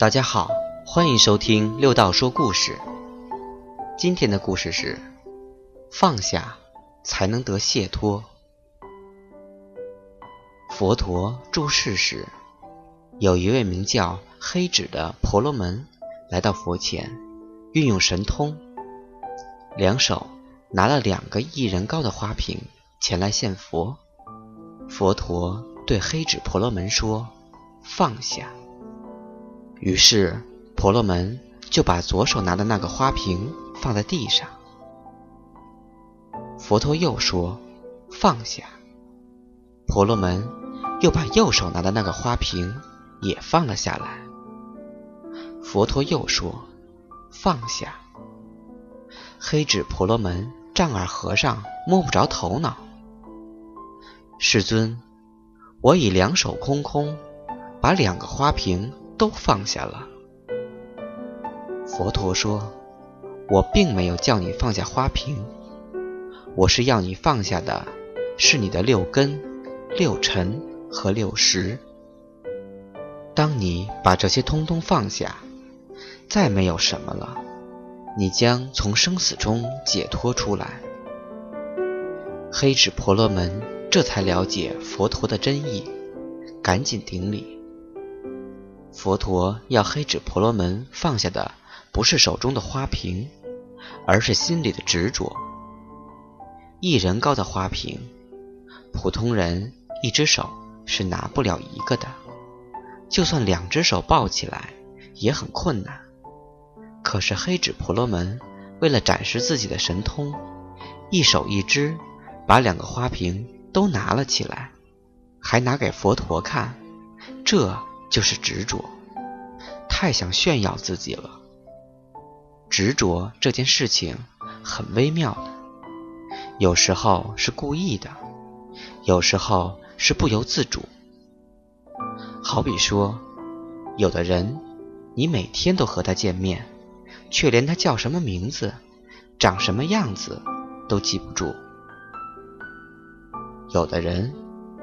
大家好，欢迎收听六道说故事。今天的故事是：放下才能得解脱。佛陀住世时，有一位名叫黑指的婆罗门来到佛前，运用神通，两手拿了两个一人高的花瓶前来献佛。佛陀对黑指婆罗门说：“放下。”于是，婆罗门就把左手拿的那个花瓶放在地上。佛陀又说：“放下。”婆罗门又把右手拿的那个花瓶也放了下来。佛陀又说：“放下。”黑指婆罗门丈二和尚摸不着头脑。世尊，我已两手空空，把两个花瓶。都放下了。佛陀说：“我并没有叫你放下花瓶，我是要你放下的，是你的六根、六尘和六识。当你把这些通通放下，再没有什么了，你将从生死中解脱出来。”黑指婆罗门这才了解佛陀的真意，赶紧顶礼。佛陀要黑指婆罗门放下的不是手中的花瓶，而是心里的执着。一人高的花瓶，普通人一只手是拿不了一个的，就算两只手抱起来也很困难。可是黑指婆罗门为了展示自己的神通，一手一只，把两个花瓶都拿了起来，还拿给佛陀看，这。就是执着，太想炫耀自己了。执着这件事情很微妙的，有时候是故意的，有时候是不由自主。好比说，有的人，你每天都和他见面，却连他叫什么名字、长什么样子都记不住；有的人，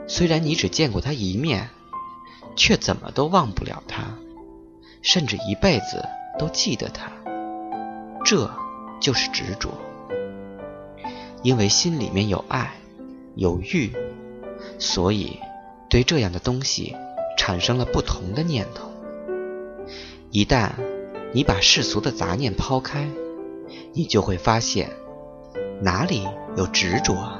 虽然你只见过他一面。却怎么都忘不了他，甚至一辈子都记得他，这就是执着。因为心里面有爱，有欲，所以对这样的东西产生了不同的念头。一旦你把世俗的杂念抛开，你就会发现哪里有执着。